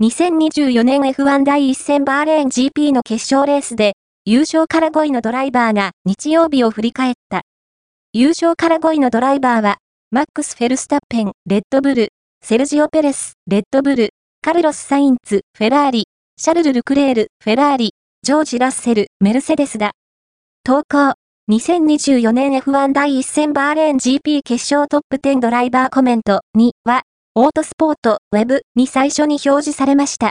2024年 F1 第1戦バーレーン GP の決勝レースで、優勝から5位のドライバーが日曜日を振り返った。優勝から5位のドライバーは、マックス・フェルスタッペン、レッドブル、セルジオ・ペレス、レッドブル、カルロス・サインツ、フェラーリ、シャルル・ルクレール、フェラーリ、ジョージ・ラッセル、メルセデスだ。投稿。2024年 F1 第1戦バーレーン GP 決勝トップ10ドライバーコメント2は、オートスポート、ウェブに最初に表示されました。